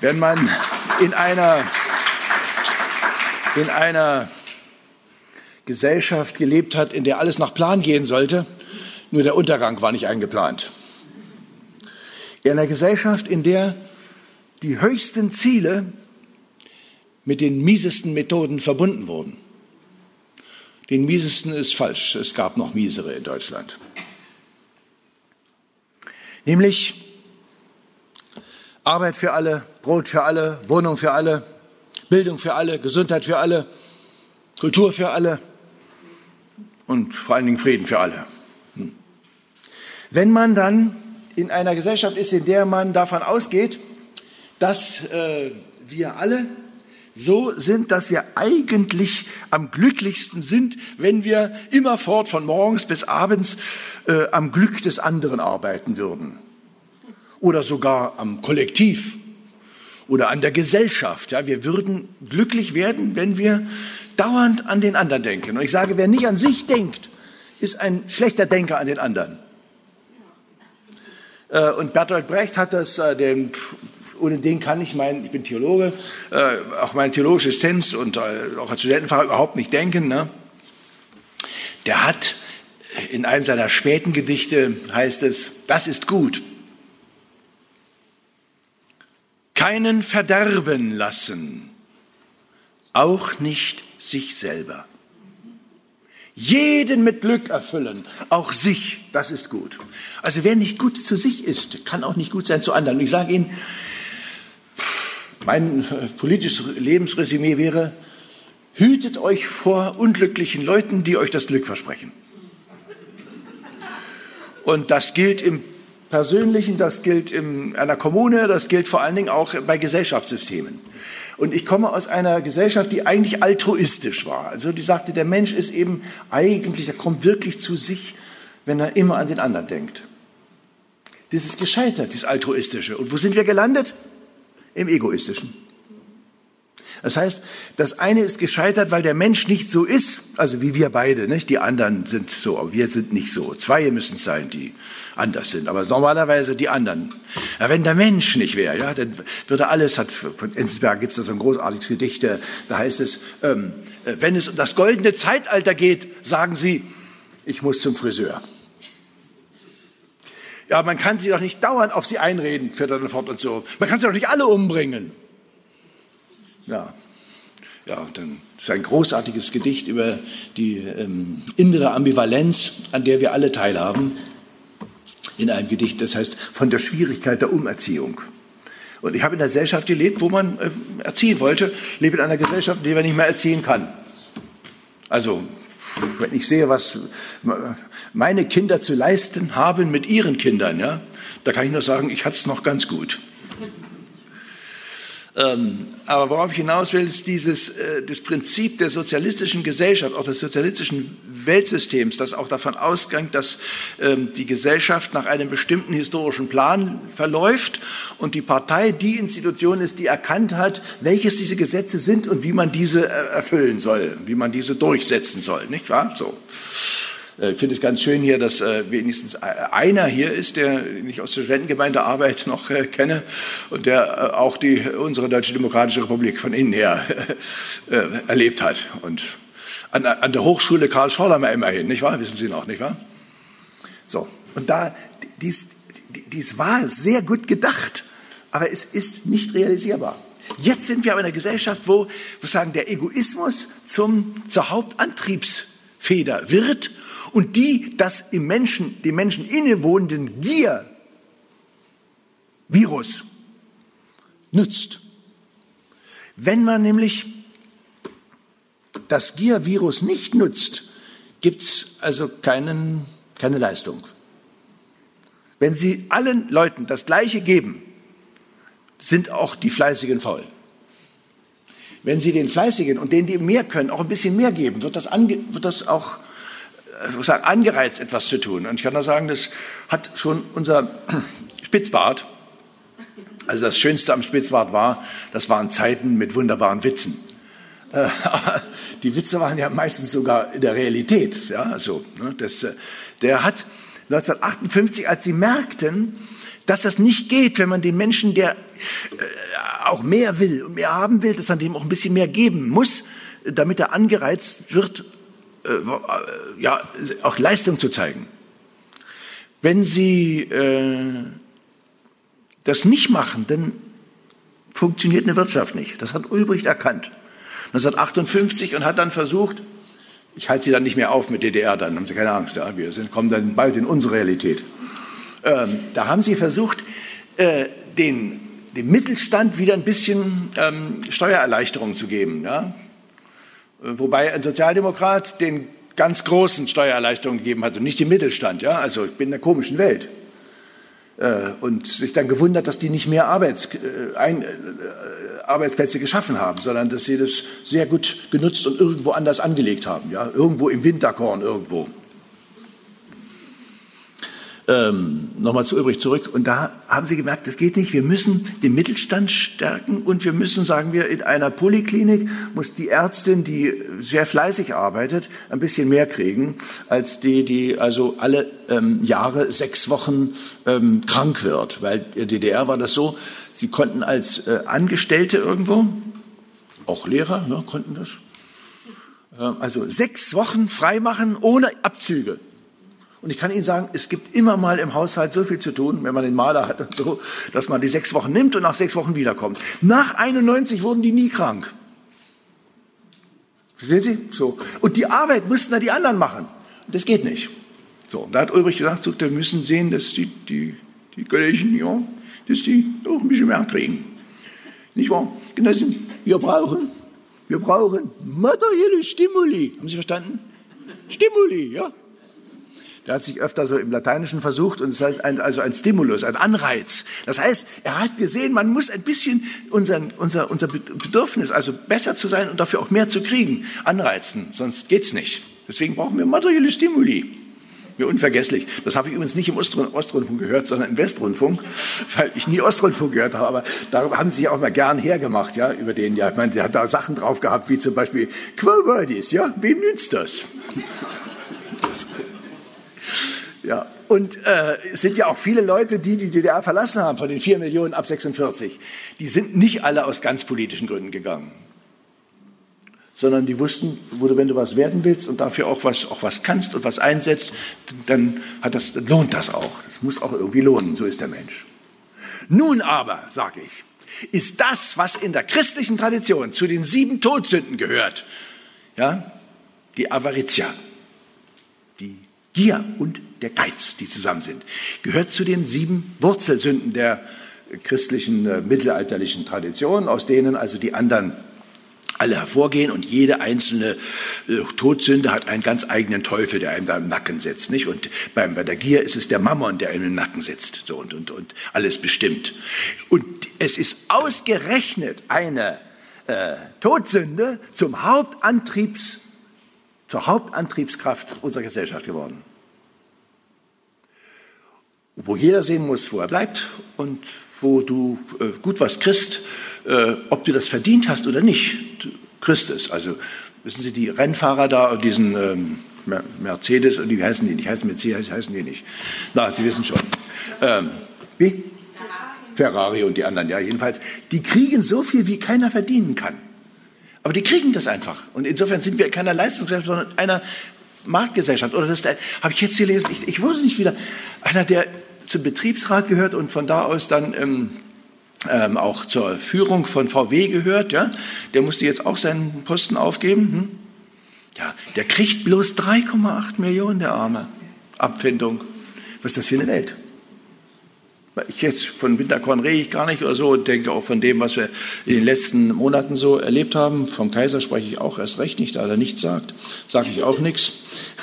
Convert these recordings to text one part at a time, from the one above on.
Wenn man in einer, in einer Gesellschaft gelebt hat, in der alles nach Plan gehen sollte, nur der Untergang war nicht eingeplant. In einer Gesellschaft, in der die höchsten Ziele mit den miesesten Methoden verbunden wurden. Den miesesten ist falsch, es gab noch miesere in Deutschland. Nämlich Arbeit für alle, Brot für alle, Wohnung für alle, Bildung für alle, Gesundheit für alle, Kultur für alle und vor allen Dingen Frieden für alle. Hm. Wenn man dann in einer Gesellschaft ist, in der man davon ausgeht, dass äh, wir alle so sind, dass wir eigentlich am glücklichsten sind, wenn wir immerfort von morgens bis abends äh, am Glück des anderen arbeiten würden oder sogar am Kollektiv oder an der Gesellschaft. Ja, wir würden glücklich werden, wenn wir dauernd an den anderen denken. Und ich sage, wer nicht an sich denkt, ist ein schlechter Denker an den anderen. Äh, und Bertolt Brecht hat das, äh, den, ohne den kann ich mein, ich bin Theologe, äh, auch meine theologische Essenz und auch als Studentenfahrer überhaupt nicht denken. Ne? Der hat in einem seiner späten Gedichte heißt es, das ist gut, keinen verderben lassen, auch nicht sich selber. Jeden mit Glück erfüllen, auch sich, das ist gut. Also wer nicht gut zu sich ist, kann auch nicht gut sein zu anderen. Ich sage Ihnen, mein äh, politisches Lebensresümee wäre, hütet euch vor unglücklichen Leuten, die euch das Glück versprechen. Und das gilt im Persönlichen, das gilt in einer Kommune, das gilt vor allen Dingen auch bei Gesellschaftssystemen. Und ich komme aus einer Gesellschaft, die eigentlich altruistisch war. Also die sagte, der Mensch ist eben eigentlich, er kommt wirklich zu sich, wenn er immer an den anderen denkt. Das ist gescheitert, das Altruistische. Und wo sind wir gelandet? Im Egoistischen. Das heißt, das eine ist gescheitert, weil der Mensch nicht so ist, also wie wir beide, nicht? Die anderen sind so, aber wir sind nicht so. Zwei müssen es sein, die anders sind, aber normalerweise die anderen. Ja, wenn der Mensch nicht wäre, ja, dann würde alles, hat, von Enzensberg gibt es da so ein großartiges Gedicht, äh, da heißt es, ähm, äh, wenn es um das goldene Zeitalter geht, sagen sie, ich muss zum Friseur. Ja, man kann sie doch nicht dauernd auf sie einreden, fährt er dann fort und so. Man kann sie doch nicht alle umbringen. Ja, ja, dann ist ein großartiges Gedicht über die ähm, innere Ambivalenz, an der wir alle teilhaben. In einem Gedicht, das heißt von der Schwierigkeit der Umerziehung. Und ich habe in einer Gesellschaft gelebt, wo man äh, erziehen wollte, lebe in einer Gesellschaft, in der man nicht mehr erziehen kann. Also, wenn ich sehe, was meine Kinder zu leisten haben mit ihren Kindern, ja, da kann ich nur sagen, ich hatte es noch ganz gut. Ähm, aber worauf ich hinaus will, ist dieses, äh, das Prinzip der sozialistischen Gesellschaft, auch des sozialistischen Weltsystems, das auch davon ausgeht, dass ähm, die Gesellschaft nach einem bestimmten historischen Plan verläuft und die Partei die Institution ist, die erkannt hat, welches diese Gesetze sind und wie man diese äh, erfüllen soll, wie man diese durchsetzen soll, nicht wahr? So. Äh, ich finde es ganz schön hier, dass äh, wenigstens einer hier ist, der ich aus der Studentengemeindearbeit noch äh, kenne und der auch die, unsere Deutsche Demokratische Republik von innen her erlebt hat. Und an, an der Hochschule Karl Schorlemmer immerhin, nicht wahr? Wissen Sie noch, nicht wahr? So, und da, dies, dies war sehr gut gedacht, aber es ist nicht realisierbar. Jetzt sind wir aber in einer Gesellschaft, wo, wo sagen, der Egoismus zum, zur Hauptantriebsfeder wird und die das im Menschen, dem Menschen innewohnenden Gier-Virus nützt. Wenn man nämlich das Gier-Virus nicht nutzt, gibt es also keinen, keine Leistung. Wenn Sie allen Leuten das Gleiche geben, sind auch die Fleißigen faul. Wenn Sie den Fleißigen und denen, die mehr können, auch ein bisschen mehr geben, wird das, ange, wird das auch sagen, angereizt, etwas zu tun. Und ich kann da sagen, das hat schon unser Spitzbart, also das Schönste am Spitzbart war, das waren Zeiten mit wunderbaren Witzen. Äh, die Witze waren ja meistens sogar in der Realität. Ja, so, ne, das, äh, der hat 1958, als sie merkten, dass das nicht geht, wenn man den Menschen, der äh, auch mehr will und mehr haben will, dass man dem auch ein bisschen mehr geben muss, damit er angereizt wird, äh, ja, auch Leistung zu zeigen. Wenn Sie äh, das nicht machen, dann funktioniert eine Wirtschaft nicht. Das hat Ulbricht erkannt. 1958 und hat dann versucht, ich halte Sie dann nicht mehr auf mit DDR, dann haben Sie keine Angst, ja, wir sind, kommen dann bald in unsere Realität. Ähm, da haben Sie versucht, äh, den, dem Mittelstand wieder ein bisschen ähm, Steuererleichterung zu geben. Ja? Wobei ein Sozialdemokrat den ganz großen Steuererleichterungen gegeben hat und nicht den Mittelstand. Ja? Also ich bin in einer komischen Welt. Äh, und sich dann gewundert, dass die nicht mehr Arbeits, äh, ein, äh, Arbeitsplätze geschaffen haben, sondern dass sie das sehr gut genutzt und irgendwo anders angelegt haben. Ja? Irgendwo im Winterkorn irgendwo ähm, nochmal zu übrig zurück. Und da haben sie gemerkt, das geht nicht. Wir müssen den Mittelstand stärken und wir müssen, sagen wir, in einer Poliklinik muss die Ärztin, die sehr fleißig arbeitet, ein bisschen mehr kriegen als die, die also alle ähm, Jahre sechs Wochen ähm, krank wird. Weil in der DDR war das so, sie konnten als äh, Angestellte irgendwo, auch Lehrer ja, konnten das, äh, also sechs Wochen freimachen ohne Abzüge. Und ich kann Ihnen sagen, es gibt immer mal im Haushalt so viel zu tun, wenn man den Maler hat und so, dass man die sechs Wochen nimmt und nach sechs Wochen wiederkommt. Nach 91 wurden die nie krank. Verstehen Sie? So. Und die Arbeit müssten da die anderen machen. Das geht nicht. So. da hat Ulrich gesagt, so, wir müssen sehen, dass die, die, die Kollegen, ja, dass die auch ein bisschen mehr kriegen. Nicht wahr? Genossen, wir brauchen, wir brauchen materielle Stimuli. Haben Sie verstanden? Stimuli, ja. Der hat sich öfter so im Lateinischen versucht und es heißt ein, also ein Stimulus, ein Anreiz. Das heißt, er hat gesehen, man muss ein bisschen unseren, unser, unser Bedürfnis, also besser zu sein und dafür auch mehr zu kriegen, anreizen. Sonst geht's nicht. Deswegen brauchen wir materielle Stimuli. Mir unvergesslich. Das habe ich übrigens nicht im Ostrundfunk gehört, sondern im Westrundfunk, weil ich nie Ostrundfunk gehört habe. Aber da haben sie auch mal gern hergemacht, ja, über den, ja. Ich meine, der hat da Sachen drauf gehabt, wie zum Beispiel Quo Vadis, ja. Wem nützt das? Ja, und äh, es sind ja auch viele Leute, die die DDR verlassen haben, von den vier Millionen ab 46. Die sind nicht alle aus ganz politischen Gründen gegangen, sondern die wussten, wo wenn du was werden willst und dafür auch was, auch was kannst und was einsetzt, dann, hat das, dann lohnt das auch. Das muss auch irgendwie lohnen, so ist der Mensch. Nun aber, sage ich, ist das, was in der christlichen Tradition zu den sieben Todsünden gehört, ja, die Avaritia, die Gier und der Geiz, die zusammen sind, gehört zu den sieben Wurzelsünden der christlichen äh, mittelalterlichen Tradition, aus denen also die anderen alle hervorgehen und jede einzelne äh, Todsünde hat einen ganz eigenen Teufel, der einem da im Nacken sitzt, nicht? Und beim, bei der Gier ist es der Mammon, der einem im Nacken sitzt, so und, und, und alles bestimmt. Und es ist ausgerechnet eine äh, Todsünde zum Hauptantriebs zur Hauptantriebskraft unserer Gesellschaft geworden. Wo jeder sehen muss, wo er bleibt und wo du äh, gut was kriegst, äh, ob du das verdient hast oder nicht, du kriegst es. Also wissen Sie, die Rennfahrer da, diesen ähm, Mercedes, und die heißen die nicht, heißen Mercedes, heißen die nicht. Na, Sie wissen schon. Ähm, wie? Ferrari und die anderen, ja, jedenfalls. Die kriegen so viel, wie keiner verdienen kann. Aber die kriegen das einfach. Und insofern sind wir keiner Leistungsgesellschaft, sondern einer Marktgesellschaft. Oder das habe ich jetzt gelesen. Ich, ich wurde nicht wieder einer, der zum Betriebsrat gehört und von da aus dann ähm, ähm, auch zur Führung von VW gehört. Ja, der musste jetzt auch seinen Posten aufgeben. Hm? Ja, der kriegt bloß 3,8 Millionen, der Arme. Abfindung. Was ist das für eine Welt? Ich jetzt von Winterkorn rede ich gar nicht oder so, denke auch von dem, was wir in den letzten Monaten so erlebt haben. Vom Kaiser spreche ich auch erst recht nicht, da er nichts sagt, sage ich auch nichts.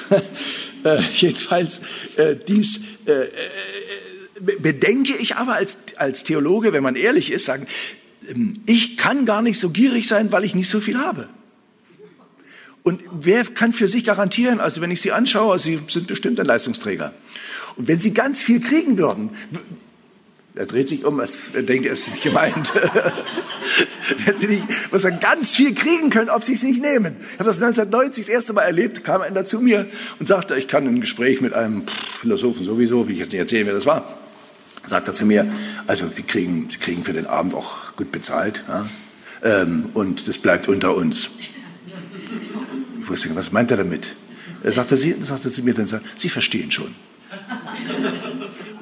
äh, jedenfalls, äh, dies äh, äh, bedenke ich aber als, als Theologe, wenn man ehrlich ist, sagen, ähm, ich kann gar nicht so gierig sein, weil ich nicht so viel habe. Und wer kann für sich garantieren, also wenn ich Sie anschaue, Sie sind bestimmt ein Leistungsträger. Und wenn Sie ganz viel kriegen würden, er dreht sich um, er denkt, er ist nicht gemeint. Wenn sie nicht, was er ganz viel kriegen können, ob sie es nicht nehmen. Ich habe das 1990 das erste Mal erlebt, kam einer zu mir und sagte, ich kann ein Gespräch mit einem Philosophen sowieso, wie ich jetzt nicht erzählen, wer das war. sagt er zu mir, also Sie kriegen, Sie kriegen für den Abend auch gut bezahlt ja? ähm, und das bleibt unter uns. Ich wusste, was meint er damit? Er sagte, Sie, sagte zu mir dann, Sie verstehen schon.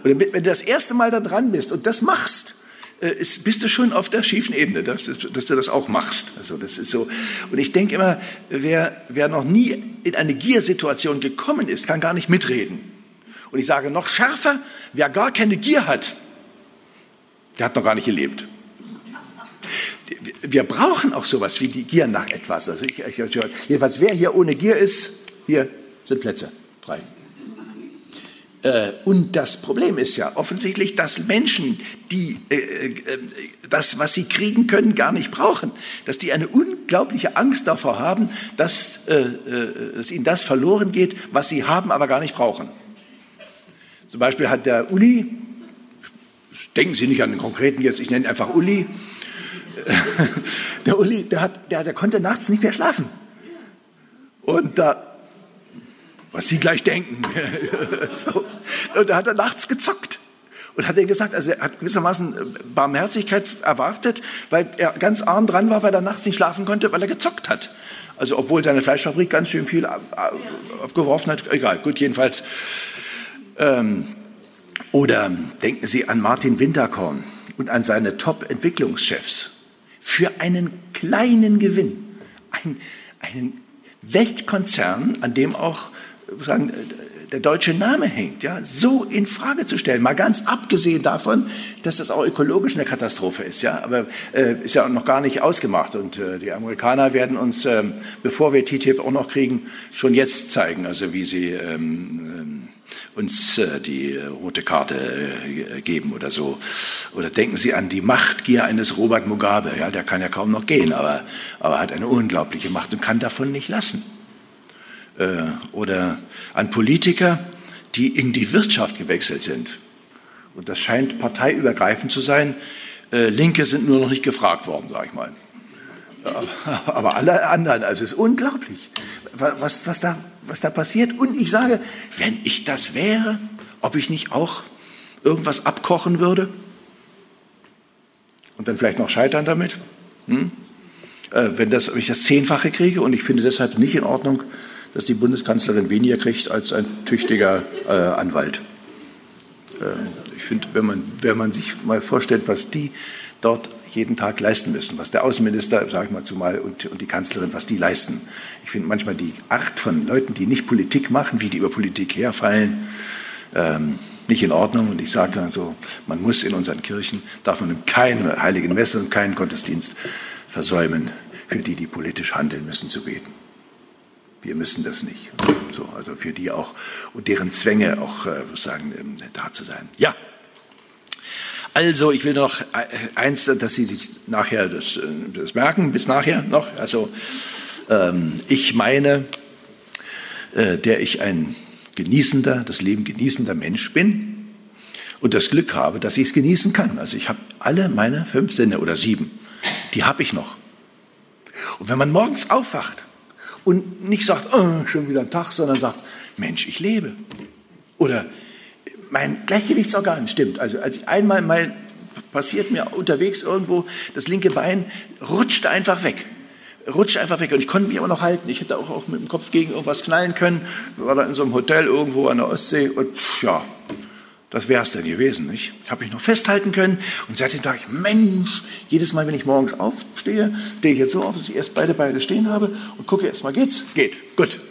Und wenn du das erste Mal da dran bist und das machst, äh, ist, bist du schon auf der schiefen Ebene, dass, dass, du das auch machst. Also das ist so. Und ich denke immer, wer, wer noch nie in eine Giersituation gekommen ist, kann gar nicht mitreden. Und ich sage noch schärfer, wer gar keine Gier hat, der hat noch gar nicht gelebt. Wir brauchen auch sowas wie die Gier nach etwas. Also ich, ich, jedenfalls, wer hier ohne Gier ist, hier sind Plätze frei. Äh, und das Problem ist ja offensichtlich, dass Menschen, die äh, äh, das, was sie kriegen können, gar nicht brauchen, dass die eine unglaubliche Angst davor haben, dass, dass ihnen das verloren geht, was sie haben, aber gar nicht brauchen. Zum Beispiel hat der Uli, denken Sie nicht an den konkreten jetzt, ich nenne einfach Uli, der Uli, der, hat, der, der konnte nachts nicht mehr schlafen. Und da was Sie gleich denken. so. Und da hat er nachts gezockt und hat er gesagt, also er hat gewissermaßen äh, Barmherzigkeit erwartet, weil er ganz arm dran war, weil er nachts nicht schlafen konnte, weil er gezockt hat. Also obwohl seine Fleischfabrik ganz schön viel abgeworfen hat, egal, gut, jedenfalls. Ähm, oder denken Sie an Martin Winterkorn und an seine Top-Entwicklungschefs. Für einen kleinen Gewinn, ein, einen Weltkonzern, an dem auch sagen, der deutsche Name hängt, ja, so in Frage zu stellen. Mal ganz abgesehen davon, dass das auch ökologisch eine Katastrophe ist, ja, aber äh, ist ja noch gar nicht ausgemacht. Und äh, die Amerikaner werden uns, äh, bevor wir TTIP auch noch kriegen, schon jetzt zeigen, also wie sie ähm, ähm uns äh, die rote Karte äh, geben oder so. Oder denken Sie an die Machtgier eines Robert Mugabe, ja, der kann ja kaum noch gehen, aber, aber hat eine unglaubliche Macht und kann davon nicht lassen. Äh, oder an Politiker, die in die Wirtschaft gewechselt sind. Und das scheint parteiübergreifend zu sein. Äh, Linke sind nur noch nicht gefragt worden, sage ich mal. Aber alle anderen, also es ist unglaublich, was, was, da, was da passiert. Und ich sage, wenn ich das wäre, ob ich nicht auch irgendwas abkochen würde und dann vielleicht noch scheitern damit, hm? äh, wenn, das, wenn ich das Zehnfache kriege. Und ich finde deshalb nicht in Ordnung, dass die Bundeskanzlerin weniger kriegt als ein tüchtiger äh, Anwalt. Äh, ich finde, wenn man, wenn man sich mal vorstellt, was die dort jeden Tag leisten müssen, was der Außenminister, sage ich mal zumal, und, und die Kanzlerin, was die leisten. Ich finde manchmal die Art von Leuten, die nicht Politik machen, wie die über Politik herfallen, ähm, nicht in Ordnung. Und ich sage also, man muss in unseren Kirchen, darf man keine heiligen Messe und keinen Gottesdienst versäumen, für die, die politisch handeln müssen, zu beten wir müssen das nicht. So, also für die auch und deren Zwänge auch äh, sagen, ähm, da zu sein. Ja. Also, ich will noch äh, eins, dass Sie sich nachher das, äh, das merken, bis nachher noch. Also, ähm, ich meine, äh, der ich ein genießender, das Leben genießender Mensch bin und das Glück habe, dass ich es genießen kann. Also, ich habe alle meine fünf Sinne oder sieben, die habe ich noch. Und wenn man morgens aufwacht, und nicht sagt, oh, schon wieder ein Tag, sondern sagt, Mensch, ich lebe. Oder mein Gleichgewichtsorgan stimmt. Also als ich einmal mal passiert mir unterwegs irgendwo, das linke Bein rutschte einfach weg. Rutschte einfach weg und ich konnte mich aber noch halten. Ich hätte auch, auch mit dem Kopf gegen irgendwas knallen können. War da in so einem Hotel irgendwo an der Ostsee und ja, das wäre es dann gewesen. Nicht? Ich habe mich noch festhalten können und seitdem dachte ich, Mensch, jedes Mal, wenn ich morgens aufstehe, stehe ich jetzt so auf, dass ich erst beide Beine stehen habe und gucke erst mal, geht's? Geht, gut.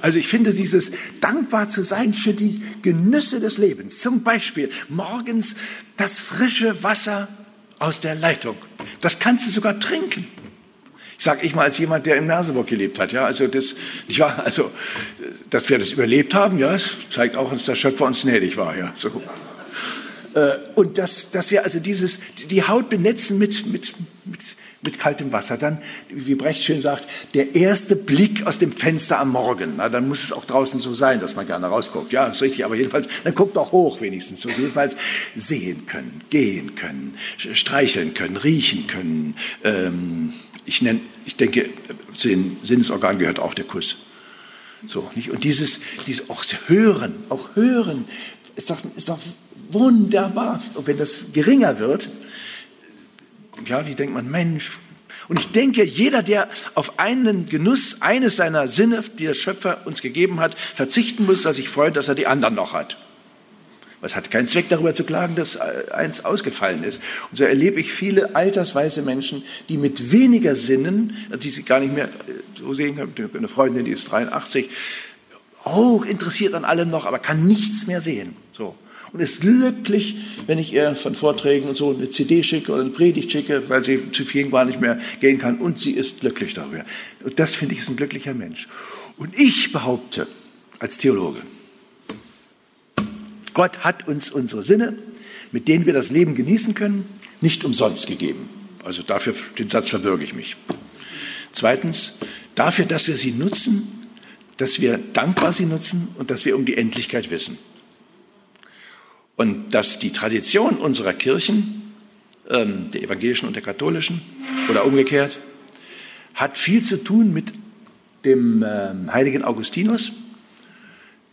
Also ich finde dieses dankbar zu sein für die Genüsse des Lebens. Zum Beispiel morgens das frische Wasser aus der Leitung. Das kannst du sogar trinken. Sag ich mal als jemand, der in Merseburg gelebt hat. Ja, also das, ich war, also, dass wir das überlebt haben, ja, zeigt auch, dass der Schöpfer uns gnädig war. Ja, so. Äh, und dass, dass wir also dieses, die Haut benetzen mit, mit, mit, mit kaltem Wasser. Dann, wie Brecht schön sagt, der erste Blick aus dem Fenster am Morgen. Na, dann muss es auch draußen so sein, dass man gerne rausguckt. Ja, ist richtig, aber jedenfalls, dann guckt auch hoch wenigstens. So, jedenfalls sehen können, gehen können, streicheln können, riechen können, ähm, ich, nenne, ich denke, zu den Sinnesorganen gehört auch der Kuss. So, nicht? Und dieses, dieses auch hören, auch hören, ist doch, ist doch wunderbar. Und wenn das geringer wird, ja, wie denkt man, Mensch, und ich denke, jeder, der auf einen Genuss eines seiner Sinne, die der Schöpfer uns gegeben hat, verzichten muss, dass sich freut, dass er die anderen noch hat. Es hat keinen Zweck, darüber zu klagen, dass eins ausgefallen ist. Und so erlebe ich viele altersweise Menschen, die mit weniger Sinnen, die sie gar nicht mehr so sehen können, eine Freundin, die ist 83, hoch interessiert an allem noch, aber kann nichts mehr sehen. So und ist glücklich, wenn ich ihr von Vorträgen und so eine CD schicke oder eine Predigt schicke, weil sie zu vielen gar nicht mehr gehen kann. Und sie ist glücklich darüber. Und das finde ich ist ein glücklicher Mensch. Und ich behaupte als Theologe, Gott hat uns unsere Sinne, mit denen wir das Leben genießen können, nicht umsonst gegeben. Also dafür, den Satz verbürge ich mich. Zweitens, dafür, dass wir sie nutzen, dass wir dankbar sie nutzen und dass wir um die Endlichkeit wissen. Und dass die Tradition unserer Kirchen, ähm, der evangelischen und der katholischen oder umgekehrt, hat viel zu tun mit dem ähm, heiligen Augustinus,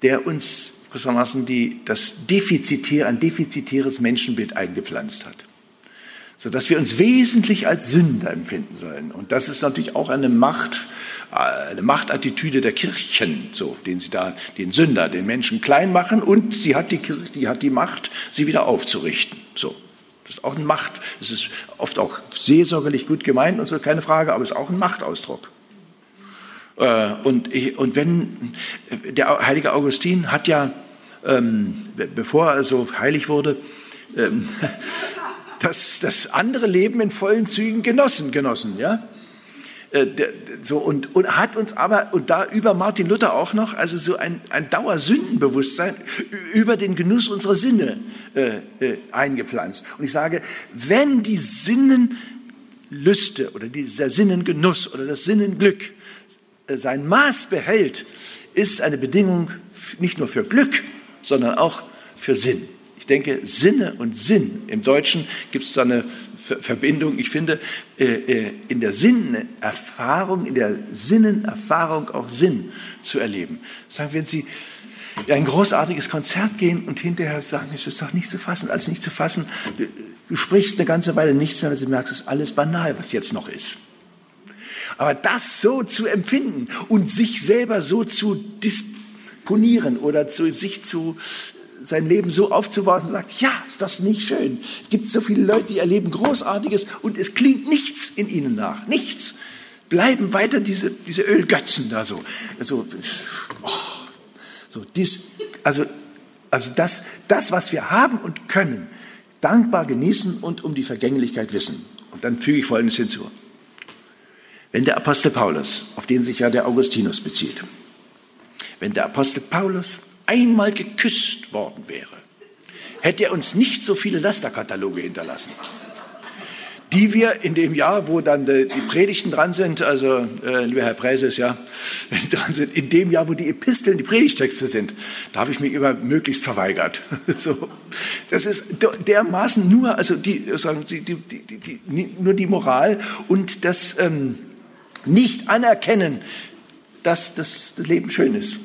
der uns gewissermaßen die, das defizitär, ein defizitäres Menschenbild eingepflanzt hat sodass wir uns wesentlich als Sünder empfinden sollen. Und das ist natürlich auch eine Macht, eine Machtattitüde der Kirchen, so, den sie da den Sünder, den Menschen klein machen und sie hat die Kirche, die hat die Macht, sie wieder aufzurichten. So. Das ist auch eine Macht. Es ist oft auch seelsorgerlich gut gemeint und so, keine Frage, aber es ist auch ein Machtausdruck. Äh, und, ich, und wenn der heilige Augustin hat ja, ähm, bevor er so heilig wurde, ähm, das, das andere Leben in vollen Zügen genossen, genossen, ja. Äh, so, und, und hat uns aber, und da über Martin Luther auch noch, also so ein, ein Dauersündenbewusstsein über den Genuss unserer Sinne äh, äh, eingepflanzt. Und ich sage, wenn die Sinnenlüste oder dieser Sinnengenuss oder das Sinnenglück sein Maß behält, ist eine Bedingung nicht nur für Glück, sondern auch für Sinn. Ich denke, Sinne und Sinn. Im Deutschen gibt es da eine Verbindung. Ich finde, äh, äh, in der Sinnerfahrung, in der Sinnenerfahrung auch Sinn zu erleben. Sagen, wenn Sie in ein großartiges Konzert gehen und hinterher sagen, es ist doch nicht zu fassen, alles nicht zu fassen. Du sprichst eine ganze Weile nichts mehr, weil du merkst, es ist alles banal, was jetzt noch ist. Aber das so zu empfinden und sich selber so zu disponieren oder zu, sich zu sein Leben so aufzubauen und sagt, ja, ist das nicht schön? Es gibt so viele Leute, die erleben Großartiges und es klingt nichts in ihnen nach, nichts. Bleiben weiter diese, diese Ölgötzen da so. Also, oh, so dies, also, also das, das, was wir haben und können, dankbar genießen und um die Vergänglichkeit wissen. Und dann füge ich Folgendes hinzu. Wenn der Apostel Paulus, auf den sich ja der Augustinus bezieht, wenn der Apostel Paulus einmal geküsst worden wäre, hätte er uns nicht so viele Lasterkataloge hinterlassen, die wir in dem Jahr, wo dann die Predigten dran sind, also äh, lieber Herr Präses, ja, wenn die dran sind, in dem Jahr, wo die Episteln, die Predigtexte sind, da habe ich mich immer möglichst verweigert. so, das ist dermaßen nur, also die sagen Sie, die, die, die, nur die Moral und das ähm, nicht anerkennen, dass das, das Leben schön ist.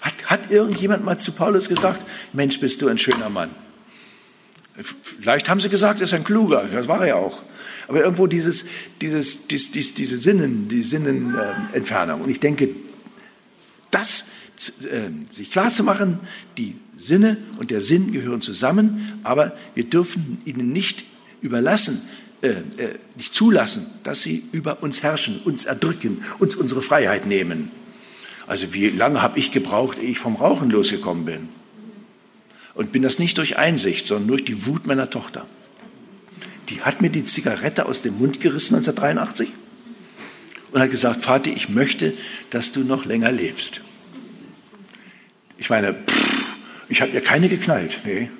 Hat, hat irgendjemand mal zu Paulus gesagt, Mensch, bist du ein schöner Mann? Vielleicht haben sie gesagt, er ist ein kluger, das war er auch. Aber irgendwo dieses, dieses, dies, dies, diese Sinnen, die Sinnenentfernung. Und ich denke, das äh, sich klar zu machen, die Sinne und der Sinn gehören zusammen, aber wir dürfen ihnen nicht überlassen, äh, äh, nicht zulassen, dass sie über uns herrschen, uns erdrücken, uns unsere Freiheit nehmen. Also wie lange habe ich gebraucht, ehe ich vom Rauchen losgekommen bin? Und bin das nicht durch Einsicht, sondern durch die Wut meiner Tochter. Die hat mir die Zigarette aus dem Mund gerissen 1983 und hat gesagt, Vati, ich möchte, dass du noch länger lebst. Ich meine, pff, ich habe ihr keine geknallt. Nee.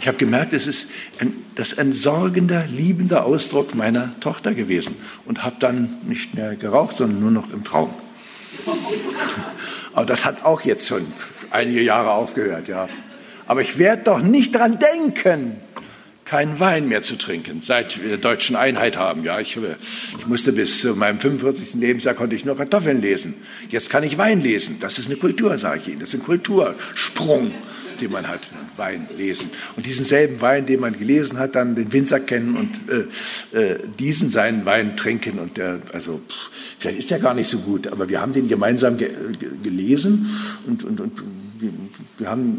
Ich habe gemerkt, es ist ein, das ist ein sorgender, liebender Ausdruck meiner Tochter gewesen und habe dann nicht mehr geraucht, sondern nur noch im Traum. Aber das hat auch jetzt schon einige Jahre aufgehört, ja. Aber ich werde doch nicht dran denken, keinen Wein mehr zu trinken, seit wir der deutschen Einheit haben. Ja, ich, ich musste bis zu meinem 45. Lebensjahr konnte ich nur Kartoffeln lesen. Jetzt kann ich Wein lesen. Das ist eine Kultur, sage ich Ihnen. Das ist ein Kultursprung. Den man hat, Wein lesen. Und diesen selben Wein, den man gelesen hat, dann den Winzer kennen und äh, äh, diesen seinen Wein trinken. Und der, also, pff, vielleicht ist der gar nicht so gut, aber wir haben den gemeinsam ge gelesen und, und, und wir haben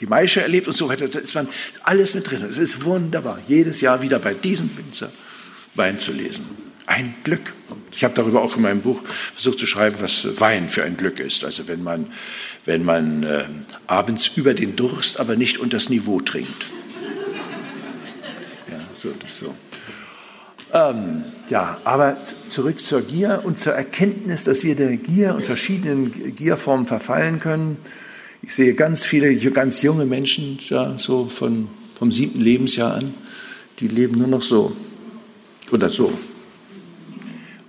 die Maische erlebt und so weiter. Da ist man alles mit drin. Es ist wunderbar, jedes Jahr wieder bei diesem Winzer Wein zu lesen. Ein Glück. Ich habe darüber auch in meinem Buch versucht zu schreiben, was Wein für ein Glück ist. Also wenn man, wenn man äh, abends über den Durst, aber nicht unter das Niveau trinkt. Ja, so, das so. Ähm, ja, aber zurück zur Gier und zur Erkenntnis, dass wir der Gier und verschiedenen Gierformen verfallen können. Ich sehe ganz viele ganz junge Menschen, ja, so von, vom siebten Lebensjahr an, die leben nur noch so oder so.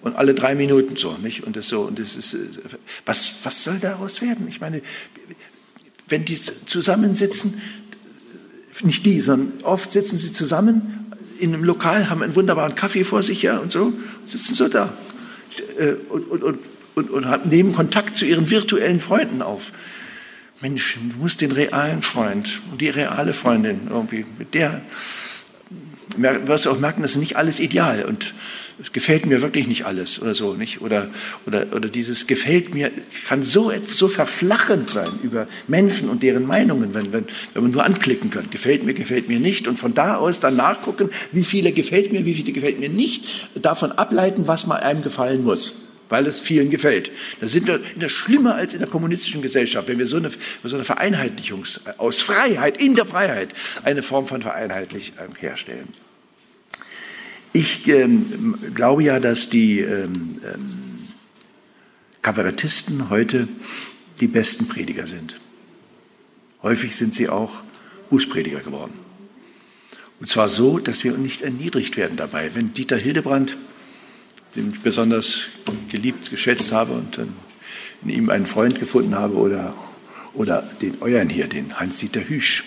Und alle drei Minuten so, nicht? Und das so, und das ist, was, was soll daraus werden? Ich meine, wenn die zusammensitzen, nicht die, sondern oft sitzen sie zusammen in einem Lokal, haben einen wunderbaren Kaffee vor sich, ja, und so, sitzen so da. Äh, und, und, und, und, und nehmen Kontakt zu ihren virtuellen Freunden auf. Mensch, du musst den realen Freund und die reale Freundin irgendwie, mit der wirst du auch merken, das ist nicht alles ideal und gefällt mir wirklich nicht alles oder so, nicht? Oder, oder, oder dieses gefällt mir kann so, so verflachend sein über Menschen und deren Meinungen, wenn, wenn, wenn man nur anklicken kann. Gefällt mir, gefällt mir nicht. Und von da aus dann nachgucken, wie viele gefällt mir, wie viele gefällt mir nicht, davon ableiten, was mal einem gefallen muss weil es vielen gefällt. Da sind wir in der schlimmer als in der kommunistischen Gesellschaft, wenn wir so eine, so eine Vereinheitlichung aus Freiheit, in der Freiheit, eine Form von Vereinheitlichung herstellen. Ich ähm, glaube ja, dass die ähm, ähm, Kabarettisten heute die besten Prediger sind. Häufig sind sie auch Bußprediger geworden. Und zwar so, dass wir nicht erniedrigt werden dabei. Wenn Dieter Hildebrand den ich besonders geliebt, geschätzt habe und in ihm einen Freund gefunden habe oder, oder den euren hier, den Hans-Dieter Hüsch.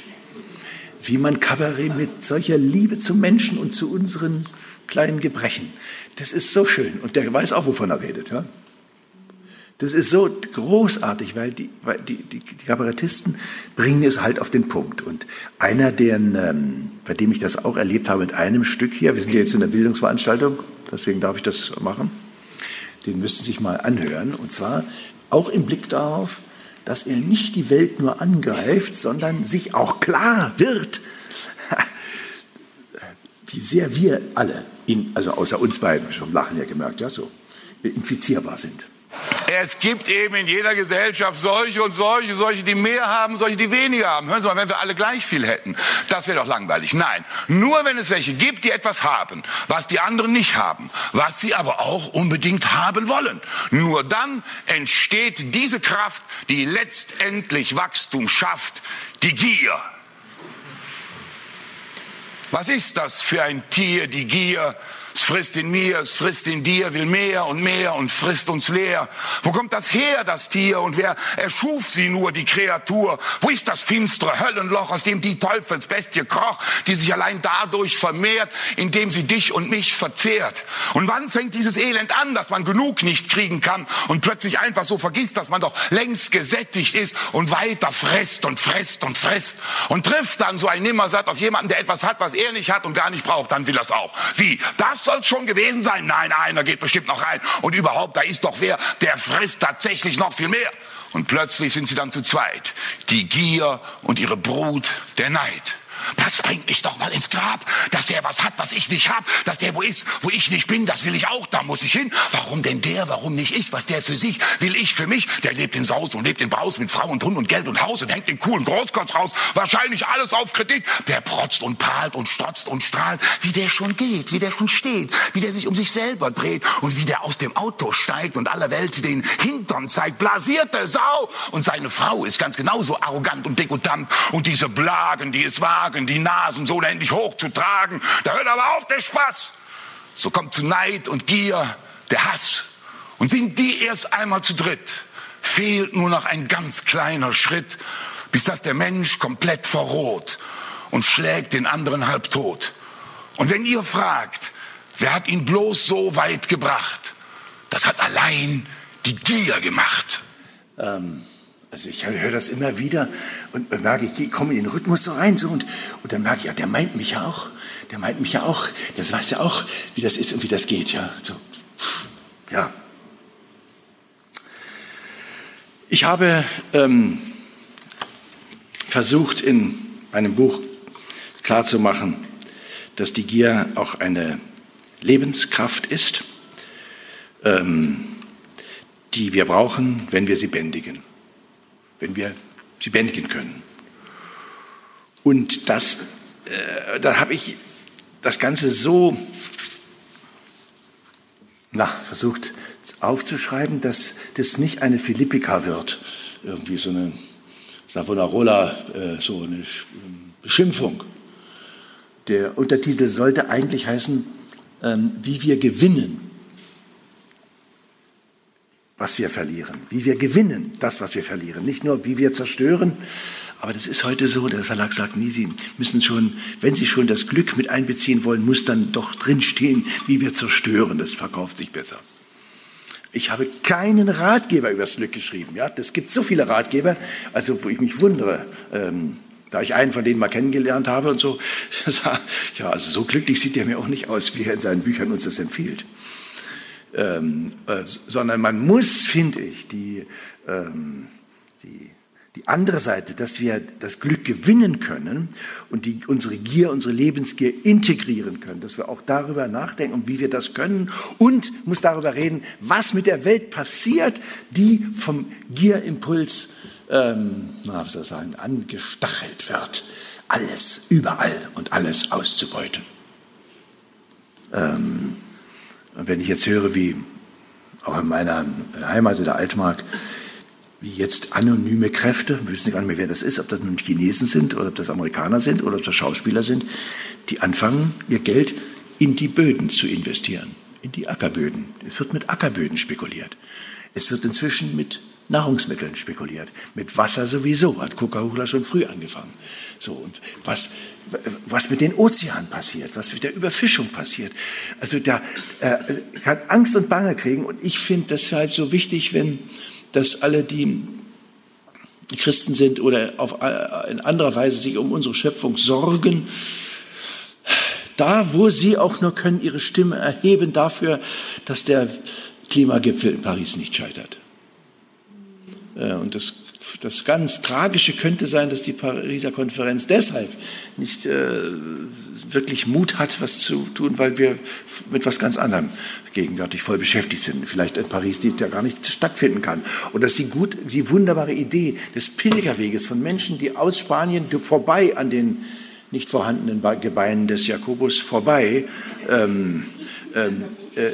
Wie man Kabarett mit solcher Liebe zum Menschen und zu unseren kleinen Gebrechen, das ist so schön. Und der weiß auch, wovon er redet. Ja? Das ist so großartig, weil die, weil die, die, die Kabarettisten bringen es halt auf den Punkt. Und einer, deren, ähm, bei dem ich das auch erlebt habe mit einem Stück hier, wir sind ja jetzt in der Bildungsveranstaltung, deswegen darf ich das machen, den müssten Sie sich mal anhören. Und zwar auch im Blick darauf, dass er nicht die Welt nur angreift, sondern sich auch klar wird, wie sehr wir alle, in, also außer uns beiden, schon Lachen ja gemerkt, ja so, infizierbar sind. Es gibt eben in jeder Gesellschaft solche und solche, solche, die mehr haben, solche, die weniger haben. Hören Sie mal, wenn wir alle gleich viel hätten, das wäre doch langweilig. Nein, nur wenn es welche gibt, die etwas haben, was die anderen nicht haben, was sie aber auch unbedingt haben wollen. Nur dann entsteht diese Kraft, die letztendlich Wachstum schafft, die Gier. Was ist das für ein Tier, die Gier? Es frisst in mir, es frisst in dir, will mehr und mehr und frisst uns leer. Wo kommt das her, das Tier? Und wer erschuf sie nur, die Kreatur? Wo ist das finstere Höllenloch, aus dem die Teufelsbestie kroch, die sich allein dadurch vermehrt, indem sie dich und mich verzehrt? Und wann fängt dieses Elend an, dass man genug nicht kriegen kann und plötzlich einfach so vergisst, dass man doch längst gesättigt ist und weiter frisst und frisst und frisst und trifft dann so ein Nimmersatt auf jemanden, der etwas hat, was er nicht hat und gar nicht braucht, dann will er es auch. Wie? Das soll es schon gewesen sein. Nein, einer geht bestimmt noch rein. Und überhaupt, da ist doch wer, der frisst tatsächlich noch viel mehr. Und plötzlich sind sie dann zu zweit. Die Gier und ihre Brut, der Neid. Das bringt mich doch mal ins Grab, dass der was hat, was ich nicht hab, dass der wo ist, wo ich nicht bin, das will ich auch, da muss ich hin. Warum denn der, warum nicht ich? Was der für sich, will ich für mich. Der lebt in Saus und lebt in Braus mit Frau und Hund und Geld und Haus und hängt den coolen Großkotz raus. Wahrscheinlich alles auf Kredit. Der protzt und prahlt und strotzt und strahlt, wie der schon geht, wie der schon steht, wie der sich um sich selber dreht und wie der aus dem Auto steigt und aller Welt den Hintern zeigt. Blasierte Sau! Und seine Frau ist ganz genauso arrogant und degutant und diese Blagen, die es wagen, tragen, die Nasen so endlich hochzutragen. Da hört aber auf der Spaß. So kommt zu Neid und Gier der Hass. Und sind die erst einmal zu dritt, fehlt nur noch ein ganz kleiner Schritt, bis das der Mensch komplett verroht und schlägt den anderen halb tot. Und wenn ihr fragt, wer hat ihn bloß so weit gebracht, das hat allein die Gier gemacht. Ähm, Also ich höre das immer wieder und merke, ich komme in den Rhythmus so rein so und, und dann merke ich, ja, der meint mich ja auch, der meint mich ja auch, das weiß ja auch, wie das ist und wie das geht, ja. So. Ja. Ich habe ähm, versucht, in meinem Buch klarzumachen, dass die Gier auch eine Lebenskraft ist, ähm, die wir brauchen, wenn wir sie bändigen wenn wir sie bändigen können. Und das, äh, da habe ich das Ganze so na, versucht aufzuschreiben, dass das nicht eine Philippika wird, irgendwie so eine Savonarola, äh, so eine Beschimpfung. Der Untertitel sollte eigentlich heißen, ähm, wie wir gewinnen was wir verlieren, wie wir gewinnen, das, was wir verlieren. Nicht nur, wie wir zerstören, aber das ist heute so, der Verlag sagt nie, Sie müssen schon, wenn Sie schon das Glück mit einbeziehen wollen, muss dann doch drinstehen, wie wir zerstören, das verkauft sich besser. Ich habe keinen Ratgeber über das Glück geschrieben. Ja, das gibt so viele Ratgeber, also wo ich mich wundere, ähm, da ich einen von denen mal kennengelernt habe und so. Ja, also so glücklich sieht er mir auch nicht aus, wie er in seinen Büchern uns das empfiehlt ähm, äh, sondern man muss, finde ich, die, ähm, die, die andere Seite, dass wir das Glück gewinnen können und die, unsere Gier, unsere Lebensgier integrieren können, dass wir auch darüber nachdenken, wie wir das können und muss darüber reden, was mit der Welt passiert, die vom Gierimpuls, ähm, na, sagen, angestachelt wird, alles, überall und alles auszubeuten. Ähm, und wenn ich jetzt höre, wie auch in meiner Heimat in der Altmark, wie jetzt anonyme Kräfte, wir wissen gar nicht mehr, wer das ist, ob das nun Chinesen sind oder ob das Amerikaner sind oder ob das Schauspieler sind, die anfangen, ihr Geld in die Böden zu investieren, in die Ackerböden. Es wird mit Ackerböden spekuliert. Es wird inzwischen mit Nahrungsmitteln spekuliert. Mit Wasser sowieso, hat Coca-Cola schon früh angefangen. So, und was, was mit den Ozeanen passiert, was mit der Überfischung passiert. Also da äh, kann Angst und Bange kriegen. Und ich finde deshalb so wichtig, wenn das alle, die Christen sind oder auf, äh, in anderer Weise sich um unsere Schöpfung sorgen, da, wo sie auch nur können, ihre Stimme erheben dafür, dass der Klimagipfel in Paris nicht scheitert. Äh, und das, das ganz Tragische könnte sein, dass die Pariser Konferenz deshalb nicht äh, wirklich Mut hat, was zu tun, weil wir mit was ganz anderem gegenwärtig voll beschäftigt sind. Vielleicht in Paris, die ja gar nicht stattfinden kann. Und dass die, gut, die wunderbare Idee des Pilgerweges von Menschen, die aus Spanien vorbei an den nicht vorhandenen Gebeinen des Jakobus vorbei ähm, ähm, äh,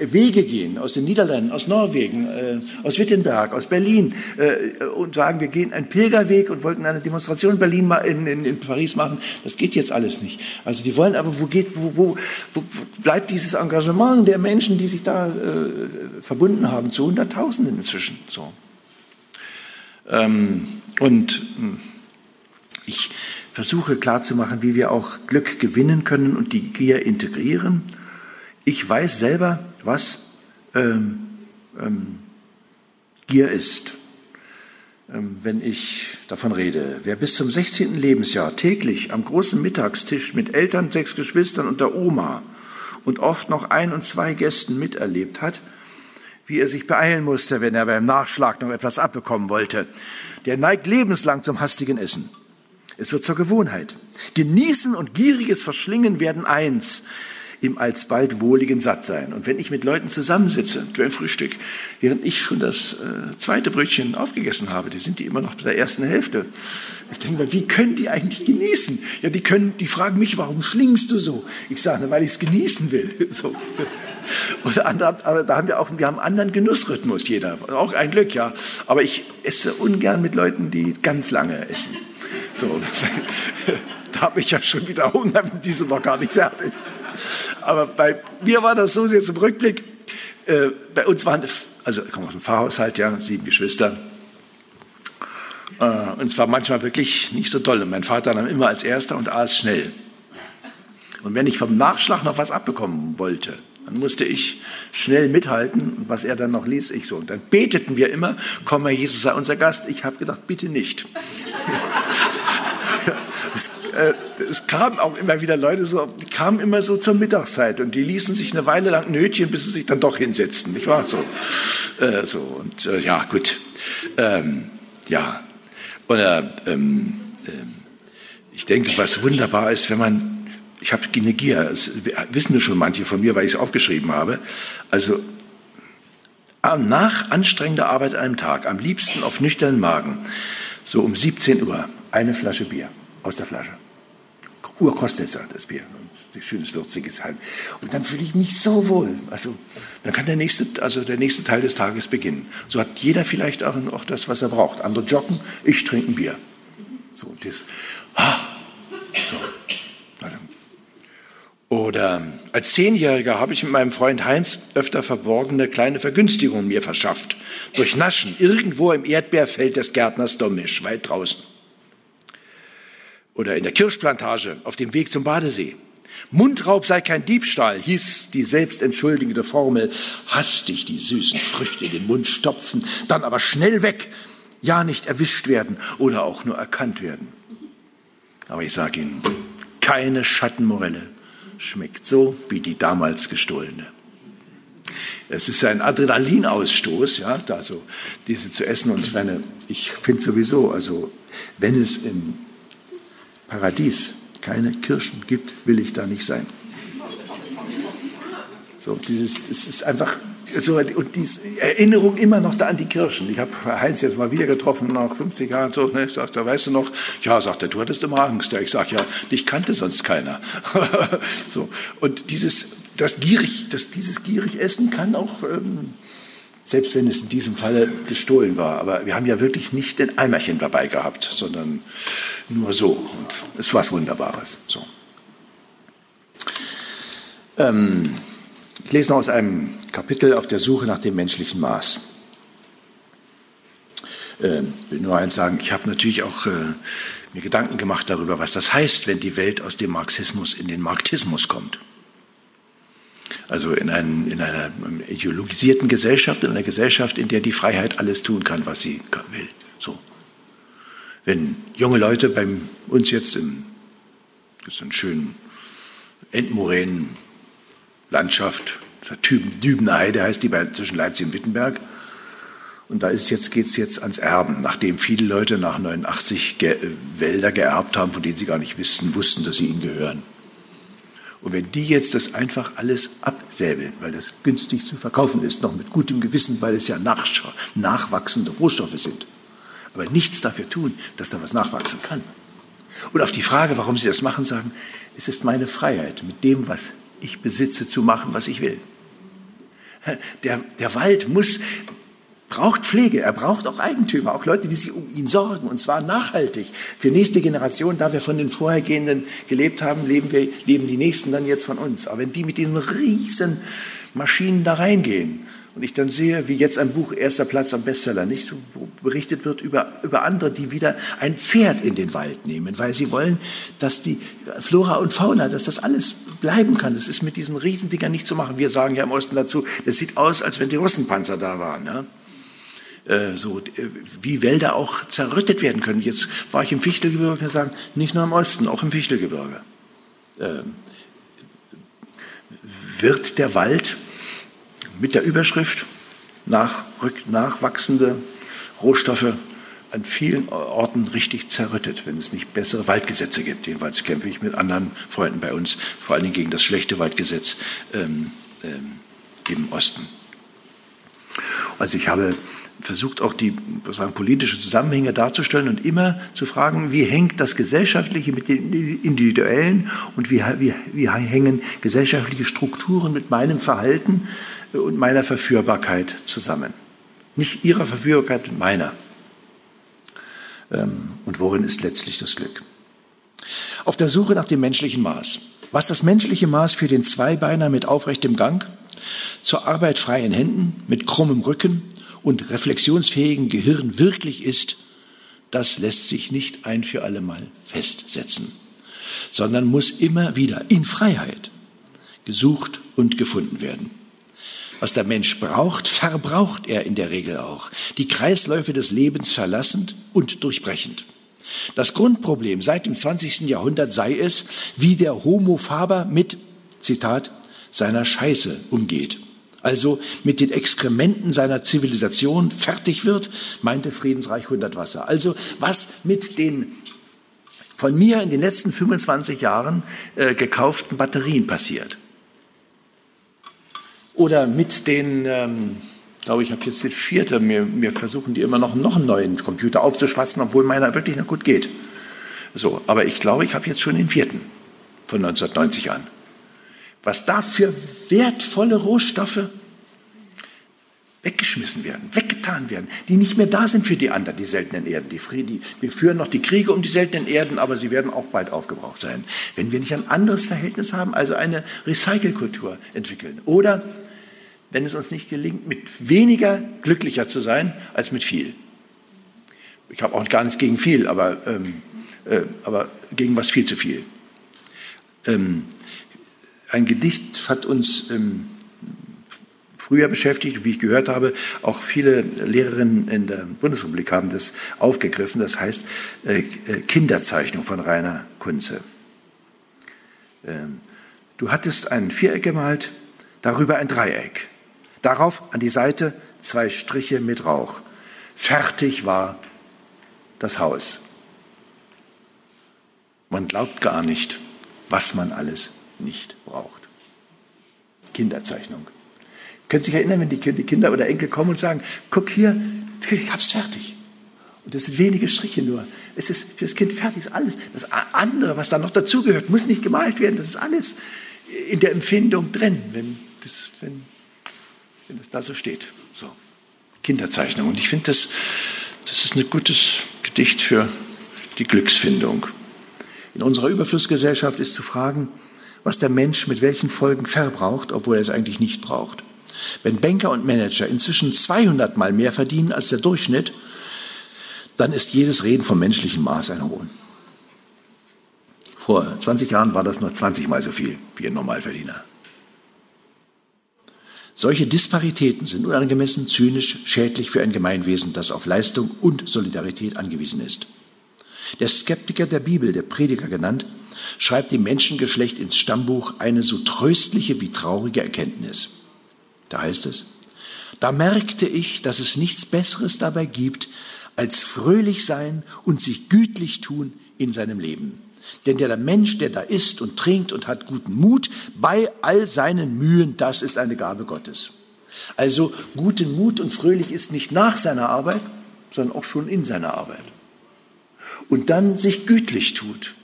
Wege gehen, aus den Niederlanden, aus Norwegen, äh, aus Wittenberg, aus Berlin äh, und sagen, wir gehen einen Pilgerweg und wollten eine Demonstration in Berlin in, in, in, Paris machen. Das geht jetzt alles nicht. Also die wollen aber, wo geht, wo, wo, wo bleibt dieses Engagement der Menschen, die sich da äh, verbunden haben, zu Hunderttausenden inzwischen. So. Ähm, und hm, ich versuche klarzumachen, wie wir auch Glück gewinnen können und die Gier integrieren. Ich weiß selber, was ähm, ähm, Gier ist, ähm, wenn ich davon rede. Wer bis zum 16. Lebensjahr täglich am großen Mittagstisch mit Eltern, sechs Geschwistern und der Oma und oft noch ein und zwei Gästen miterlebt hat, wie er sich beeilen musste, wenn er beim Nachschlag noch etwas abbekommen wollte, der neigt lebenslang zum hastigen Essen. Es wird zur Gewohnheit. Genießen und gieriges Verschlingen werden eins im alsbald wohligen Sattsein. Und wenn ich mit Leuten zusammensitze beim Frühstück, während ich schon das äh, zweite Brötchen aufgegessen habe, die sind die immer noch bei der ersten Hälfte. Ich denke mir, wie können die eigentlich genießen? Ja, die können, die fragen mich, warum schlingst du so? Ich sage, weil ich es genießen will. So. Und andere, aber da haben wir auch, wir haben einen anderen Genussrhythmus, jeder. Auch ein Glück, ja. Aber ich esse ungern mit Leuten, die ganz lange essen. So. Da habe ich ja schon wieder Hunger, die sind noch gar nicht fertig. Aber bei mir war das so, jetzt im Rückblick, äh, bei uns waren, also ich komme aus dem Pfarrhaushalt, ja, sieben Geschwister. Äh, und es war manchmal wirklich nicht so toll. Und mein Vater nahm immer als Erster und aß schnell. Und wenn ich vom Nachschlag noch was abbekommen wollte, Dann musste ich schnell mithalten, was er dann noch ließ, ich so. Und dann beteten wir immer, komm Herr Jesus, sei unser Gast. Ich habe gedacht, bitte nicht. es, äh, es kamen auch immer wieder Leute so, die kamen immer so zur Mittagszeit und die ließen sich eine Weile lang nötchen, bis sie sich dann doch hinsetzten. Nicht wahr? So, äh, so und äh, ja, gut. Ähm, ja. Und äh, ähm, ich denke, was wunderbar ist, wenn man ich habe eine Gier, das wissen wir schon manche von mir, weil ich es aufgeschrieben habe. Also nach anstrengender Arbeit an einem Tag, am liebsten auf nüchternen Magen, so um 17 Uhr, eine Flasche Bier aus der Flasche. Urkostetzer, das Bier. Und schönes würziges halt. Und dann fühle ich mich so wohl. Also, dann kann der nächste, also der nächste Teil des Tages beginnen. So hat jeder vielleicht auch, auch das, was er braucht. Andere joggen, ich trinke ein Bier. So, das, ah, so. Oder als Zehnjähriger habe ich mit meinem Freund Heinz öfter verborgene kleine Vergünstigungen mir verschafft. Durch Naschen irgendwo im Erdbeerfeld des Gärtners Domisch, weit draußen. Oder in der Kirschplantage auf dem Weg zum Badesee. Mundraub sei kein Diebstahl, hieß die selbstentschuldigende Formel. Hastig die süßen Früchte in den Mund stopfen, dann aber schnell weg, ja nicht erwischt werden oder auch nur erkannt werden. Aber ich sage Ihnen, keine Schattenmorelle schmeckt so wie die damals gestohlene. Es ist ein Adrenalinausstoß, ja, da so diese zu essen. Und ich finde sowieso, also wenn es im Paradies keine Kirschen gibt, will ich da nicht sein. So, dieses, es ist einfach so, und diese Erinnerung immer noch da an die Kirschen. Ich habe Heinz jetzt mal wieder getroffen, nach 50 Jahren so, ne, ich dachte, weißt du noch? Ja, sagt er, du hattest immer Angst. Ja, ich sage, ja, dich kannte sonst keiner. so, und dieses, das gierig, das, dieses gierig Essen kann auch, ähm, selbst wenn es in diesem Falle gestohlen war, aber wir haben ja wirklich nicht ein Eimerchen dabei gehabt, sondern nur so. Und es war was Wunderbares. So. Ähm, ich lese noch aus einem Kapitel auf der Suche nach dem menschlichen Maß. Ich äh, will nur eins sagen, ich habe natürlich auch äh, mir Gedanken gemacht darüber, was das heißt, wenn die Welt aus dem Marxismus in den Marktismus kommt. Also in, einen, in einer ideologisierten Gesellschaft, in einer Gesellschaft, in der die Freiheit alles tun kann, was sie will. So. Wenn junge Leute bei uns jetzt im, das ist ein schönen Endmoränen Landschaft, Dübener Heide heißt die zwischen Leipzig und Wittenberg. Und da ist jetzt, geht's jetzt ans Erben, nachdem viele Leute nach 89 Ge Wälder geerbt haben, von denen sie gar nicht wissen, wussten, dass sie ihnen gehören. Und wenn die jetzt das einfach alles absäbeln, weil das günstig zu verkaufen ist, noch mit gutem Gewissen, weil es ja nach, nachwachsende Rohstoffe sind, aber nichts dafür tun, dass da was nachwachsen kann. Und auf die Frage, warum sie das machen, sagen, es ist meine Freiheit, mit dem, was ich besitze, zu machen, was ich will. Der, der Wald muss, braucht Pflege, er braucht auch Eigentümer, auch Leute, die sich um ihn sorgen, und zwar nachhaltig. Für nächste Generation, da wir von den vorhergehenden gelebt haben, leben, wir, leben die Nächsten dann jetzt von uns. Aber wenn die mit diesen riesen Maschinen da reingehen, und ich dann sehe, wie jetzt ein Buch erster Platz am Bestseller, nicht so, wo berichtet wird über, über andere, die wieder ein Pferd in den Wald nehmen, weil sie wollen, dass die Flora und Fauna, dass das alles bleiben kann. Das ist mit diesen Riesendingern nicht zu machen. Wir sagen ja im Osten dazu, das sieht aus, als wenn die Russenpanzer da waren. Ja? Äh, so, äh, wie Wälder auch zerrüttet werden können. Jetzt war ich im Fichtelgebirge und sagen, nicht nur im Osten, auch im Fichtelgebirge. Äh, wird der Wald mit der Überschrift nach, nachwachsende Rohstoffe an vielen Orten richtig zerrüttet, wenn es nicht bessere Waldgesetze gibt. Jedenfalls kämpfe ich mit anderen Freunden bei uns, vor allen Dingen gegen das schlechte Waldgesetz ähm, ähm, im Osten. Also ich habe versucht auch die sagen, politische Zusammenhänge darzustellen und immer zu fragen, wie hängt das Gesellschaftliche mit dem Individuellen und wie, wie, wie hängen gesellschaftliche Strukturen mit meinem Verhalten und meiner Verführbarkeit zusammen. Nicht ihrer Verführbarkeit mit meiner. Ähm, und worin ist letztlich das Glück? Auf der Suche nach dem menschlichen Maß. Was das menschliche Maß für den Zweibeiner mit aufrechtem Gang, zur Arbeit freien Händen, mit krummem Rücken und reflexionsfähigem Gehirn wirklich ist, das lässt sich nicht ein für allemal festsetzen, sondern muss immer wieder in Freiheit gesucht und gefunden werden. Was der Mensch braucht, verbraucht er in der Regel auch, die Kreisläufe des Lebens verlassend und durchbrechend. Das Grundproblem seit dem 20. Jahrhundert sei es, wie der Homo faber mit, Zitat, seiner Scheiße umgeht. Also mit den Exkrementen seiner Zivilisation fertig wird, meinte Friedensreich Hundertwasser. Also was mit den von mir in den letzten 25 Jahren äh, gekauften Batterien passiert. Oder mit den, ähm, glaube ich, habe jetzt den vierten, wir, wir versuchen die immer noch, noch einen neuen Computer aufzuschwatzen, obwohl meiner wirklich noch gut geht. So, aber ich glaube, ich habe jetzt schon den vierten von 1990 an. Was da für wertvolle Rohstoffe weggeschmissen werden, weggetan werden, die nicht mehr da sind für die anderen, die seltenen Erden. Die, die, wir führen noch die Kriege um die seltenen Erden, aber sie werden auch bald aufgebraucht sein. Wenn wir nicht ein anderes Verhältnis haben, also eine Recycelkultur entwickeln. Oder wenn es uns nicht gelingt, mit weniger glücklicher zu sein als mit viel. Ich habe auch gar nichts gegen viel, aber, ähm, äh, aber gegen was viel zu viel. Ähm, ein Gedicht hat uns ähm, früher beschäftigt. Wie ich gehört habe, auch viele Lehrerinnen in der Bundesrepublik haben das aufgegriffen. Das heißt äh, äh, Kinderzeichnung von Rainer Kunze. Ähm, du hattest ein Viereck gemalt, darüber ein Dreieck. Darauf an die Seite zwei Striche mit Rauch. Fertig war das Haus. Man glaubt gar nicht, was man alles nicht braucht. Kinderzeichnung. Können Sie sich erinnern, wenn die Kinder oder Enkel kommen und sagen, guck hier, ich hab's fertig. Und das sind wenige Striche nur. Es ist für das Kind fertig, ist alles. Das andere, was da noch dazugehört, muss nicht gemalt werden. Das ist alles in der Empfindung drin, wenn das, wenn, wenn das da so steht. So. Kinderzeichnung. Und ich finde, das, das ist ein gutes Gedicht für die Glücksfindung. In unserer Überflussgesellschaft ist zu fragen, was der Mensch mit welchen Folgen verbraucht, obwohl er es eigentlich nicht braucht. Wenn Banker und Manager inzwischen 200 Mal mehr verdienen als der Durchschnitt, dann ist jedes Reden vom menschlichen Maß ein Hohn. Vor 20 Jahren war das nur 20 Mal so viel wie ein Normalverdiener. Solche Disparitäten sind unangemessen, zynisch, schädlich für ein Gemeinwesen, das auf Leistung und Solidarität angewiesen ist. Der Skeptiker der Bibel, der Prediger genannt, schreibt dem Menschengeschlecht ins Stammbuch eine so tröstliche wie traurige Erkenntnis. Da heißt es, da merkte ich, dass es nichts Besseres dabei gibt, als fröhlich sein und sich gütlich tun in seinem Leben. Denn der Mensch, der da isst und trinkt und hat guten Mut bei all seinen Mühen, das ist eine Gabe Gottes. Also guten Mut und fröhlich ist nicht nach seiner Arbeit, sondern auch schon in seiner Arbeit. Und dann sich gütlich tut,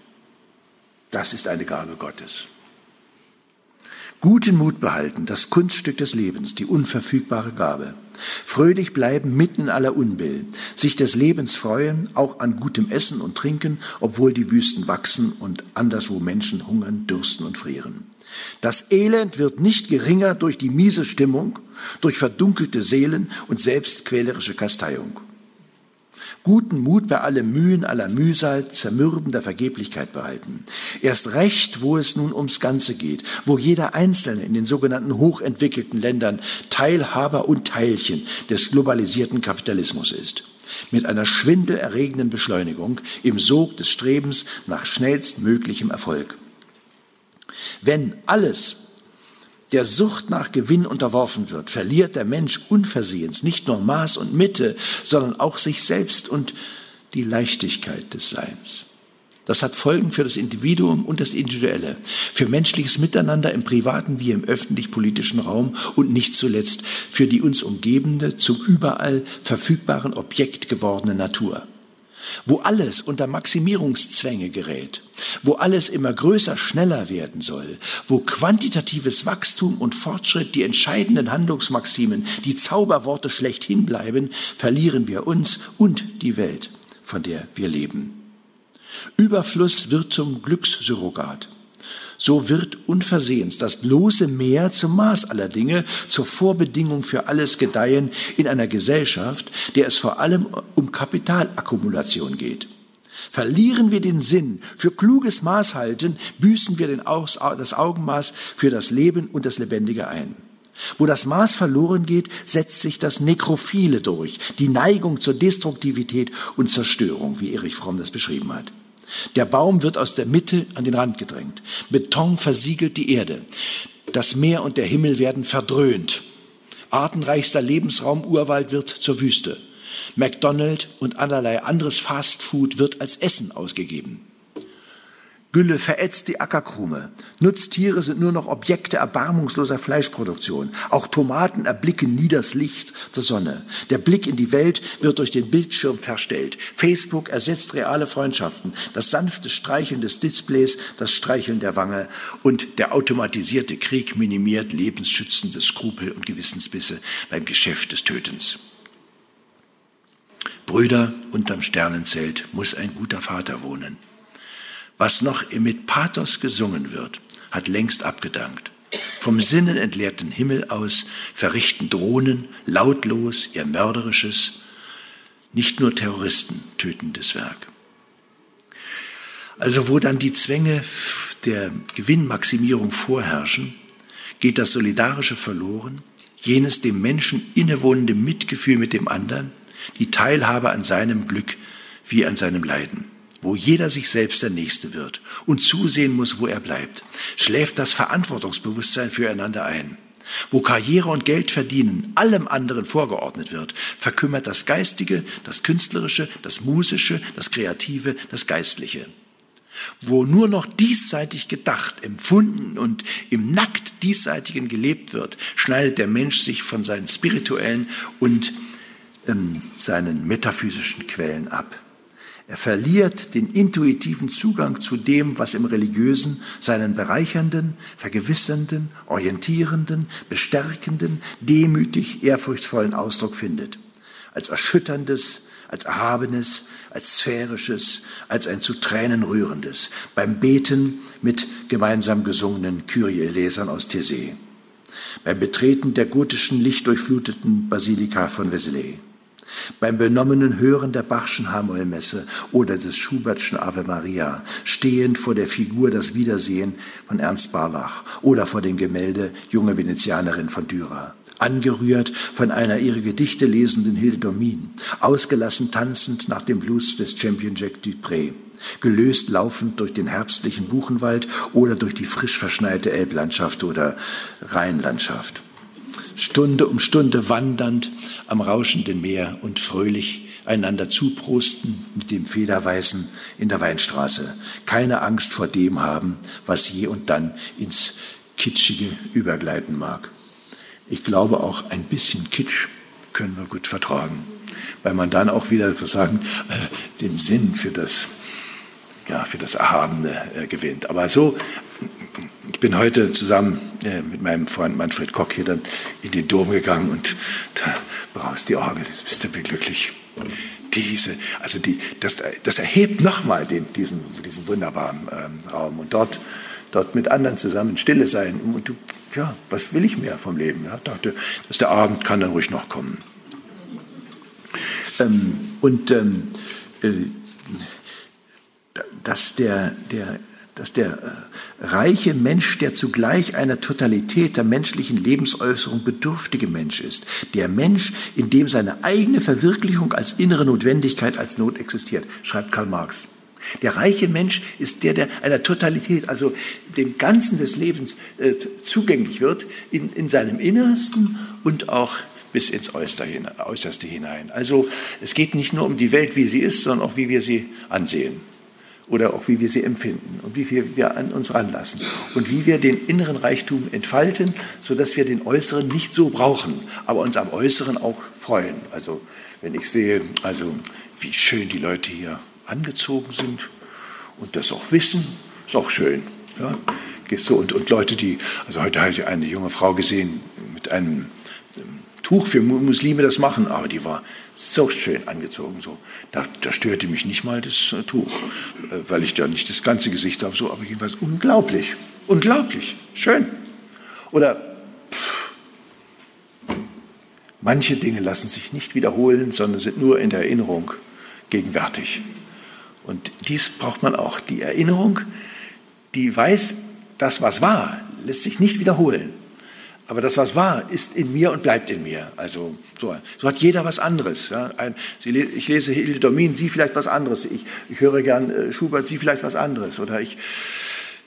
das ist eine Gabe Gottes. Guten Mut behalten, das Kunststück des Lebens, die unverfügbare Gabe. Fröhlich bleiben mitten in aller Unbill, sich des Lebens freuen, auch an gutem Essen und Trinken, obwohl die Wüsten wachsen und anderswo Menschen hungern, dürsten und frieren. Das Elend wird nicht geringer durch die miese Stimmung, durch verdunkelte Seelen und selbstquälerische Kasteiung guten Mut bei allem Mühen, aller Mühsal, Zermürben der Vergeblichkeit behalten. Erst recht, wo es nun ums Ganze geht, wo jeder Einzelne in den sogenannten hochentwickelten Ländern Teilhaber und Teilchen des globalisierten Kapitalismus ist. Mit einer schwindelerregenden Beschleunigung im Sog des Strebens nach schnellstmöglichem Erfolg. Wenn alles der Sucht nach Gewinn unterworfen wird, verliert der Mensch unversehens nicht nur Maß und Mitte, sondern auch sich selbst und die Leichtigkeit des Seins. Das hat Folgen für das Individuum und das Individuelle, für menschliches Miteinander im privaten wie im öffentlich-politischen Raum und nicht zuletzt für die uns umgebende, zum überall verfügbaren Objekt gewordene Natur wo alles unter Maximierungszwänge gerät, wo alles immer größer, schneller werden soll, wo quantitatives Wachstum und Fortschritt die entscheidenden Handlungsmaximen, die Zauberworte schlechthin bleiben, verlieren wir uns und die Welt, von der wir leben. Überfluss wird zum Glückssurrogat so wird unversehens das bloße Meer zum Maß aller Dinge, zur Vorbedingung für alles Gedeihen in einer Gesellschaft, der es vor allem um Kapitalakkumulation geht. Verlieren wir den Sinn für kluges Maßhalten, büßen wir das Augenmaß für das Leben und das Lebendige ein. Wo das Maß verloren geht, setzt sich das Nekrophile durch, die Neigung zur Destruktivität und Zerstörung, wie Erich Fromm das beschrieben hat. Der Baum wird aus der Mitte an den Rand gedrängt. Beton versiegelt die Erde. Das Meer und der Himmel werden verdröhnt. Artenreichster Lebensraum Urwald wird zur Wüste. McDonald und allerlei anderes Fastfood wird als Essen ausgegeben. Gülle verätzt die Ackerkrume. Nutztiere sind nur noch Objekte erbarmungsloser Fleischproduktion. Auch Tomaten erblicken nie das Licht der Sonne. Der Blick in die Welt wird durch den Bildschirm verstellt. Facebook ersetzt reale Freundschaften. Das sanfte Streicheln des Displays, das Streicheln der Wange und der automatisierte Krieg minimiert lebensschützende Skrupel und Gewissensbisse beim Geschäft des Tötens. Brüder, unterm Sternenzelt muss ein guter Vater wohnen. Was noch mit Pathos gesungen wird, hat längst abgedankt. Vom Sinnen entleerten Himmel aus verrichten Drohnen lautlos ihr mörderisches, nicht nur Terroristen tötendes Werk. Also wo dann die Zwänge der Gewinnmaximierung vorherrschen, geht das Solidarische verloren, jenes dem Menschen innewohnende Mitgefühl mit dem anderen, die Teilhabe an seinem Glück wie an seinem Leiden wo jeder sich selbst der Nächste wird und zusehen muss, wo er bleibt, schläft das Verantwortungsbewusstsein füreinander ein. Wo Karriere und Geld verdienen allem anderen vorgeordnet wird, verkümmert das Geistige, das Künstlerische, das Musische, das Kreative, das Geistliche. Wo nur noch diesseitig gedacht, empfunden und im nackt diesseitigen gelebt wird, schneidet der Mensch sich von seinen spirituellen und ähm, seinen metaphysischen Quellen ab. Er verliert den intuitiven Zugang zu dem, was im Religiösen seinen bereichernden, vergewissernden, orientierenden, bestärkenden, demütig ehrfurchtsvollen Ausdruck findet. Als erschütterndes, als erhabenes, als sphärisches, als ein zu Tränen rührendes, beim Beten mit gemeinsam gesungenen Kyrie-Lesern aus Thésée, beim Betreten der gotischen, lichtdurchfluteten Basilika von Vézelay beim benommenen Hören der Bachschen Hamollmesse oder des Schubertschen Ave Maria, stehend vor der Figur Das Wiedersehen von Ernst Barlach oder vor dem Gemälde Junge Venezianerin von Dürer angerührt von einer ihre Gedichte lesenden Hilde Domin, ausgelassen tanzend nach dem Blues des Champion Jack Dupré, gelöst laufend durch den herbstlichen Buchenwald oder durch die frisch verschneite Elblandschaft oder Rheinlandschaft. Stunde um Stunde wandernd am rauschenden Meer und fröhlich einander zuprosten mit dem Federweißen in der Weinstraße. Keine Angst vor dem haben, was je und dann ins Kitschige übergleiten mag. Ich glaube auch ein bisschen Kitsch können wir gut vertragen, weil man dann auch wieder sagen, äh, den Sinn für das, ja, für das Erhabene äh, gewinnt. Aber so ich bin heute zusammen äh, mit meinem Freund Manfred Koch hier dann in den Dom gegangen und da braust die Orgel, bist du glücklich. Diese, also die, das, das erhebt nochmal diesen, diesen wunderbaren ähm, Raum und dort, dort mit anderen zusammen Stille sein. Und du, ja, was will ich mehr vom Leben? Ja, dachte, dass der Abend kann dann ruhig noch kommen. Ähm, und ähm, äh, dass der, der dass der äh, reiche Mensch, der zugleich einer Totalität der menschlichen Lebensäußerung bedürftige Mensch ist, der Mensch, in dem seine eigene Verwirklichung als innere Notwendigkeit, als Not existiert, schreibt Karl Marx. Der reiche Mensch ist der, der einer Totalität, also dem Ganzen des Lebens äh, zugänglich wird, in, in seinem Innersten und auch bis ins Äußerste hinein. Also es geht nicht nur um die Welt, wie sie ist, sondern auch, wie wir sie ansehen oder auch wie wir sie empfinden und wie viel wir an uns ranlassen und wie wir den inneren Reichtum entfalten, sodass wir den Äußeren nicht so brauchen, aber uns am Äußeren auch freuen. Also wenn ich sehe, also wie schön die Leute hier angezogen sind und das auch wissen, ist auch schön. Ja? Gehst du und, und Leute, die, also heute habe ich eine junge Frau gesehen mit einem Tuch für Muslime das machen, aber die war so schön angezogen. So. Da, da störte mich nicht mal das äh, Tuch, äh, weil ich da nicht das ganze Gesicht habe, so, aber jedenfalls unglaublich, unglaublich, schön. Oder pff, manche Dinge lassen sich nicht wiederholen, sondern sind nur in der Erinnerung gegenwärtig. Und dies braucht man auch. Die Erinnerung, die weiß, das, was war, lässt sich nicht wiederholen. Aber das, was war, ist in mir und bleibt in mir. Also so, so hat jeder was anderes. Ja. Ein, ich lese Hilde Domin, Sie vielleicht was anderes. Ich, ich höre gern äh, Schubert, Sie vielleicht was anderes. Oder ich,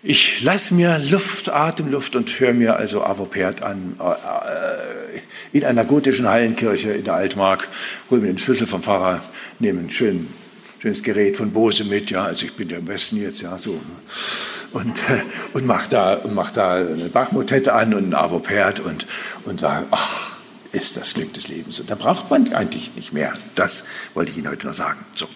ich lasse mir Luft, Atemluft und höre mir also Avopert an äh, äh, in einer gotischen Hallenkirche in der Altmark, hole mir den Schlüssel vom Pfarrer, nehme ein schön, schönes Gerät von Bose mit, ja, also ich bin ja am besten jetzt, ja, so und, äh, und mache da, mach da eine Bachmotette an und ein Avopert und, und sage, ach, ist das Glück des Lebens. Und da braucht man eigentlich nicht mehr. Das wollte ich Ihnen heute noch sagen. So.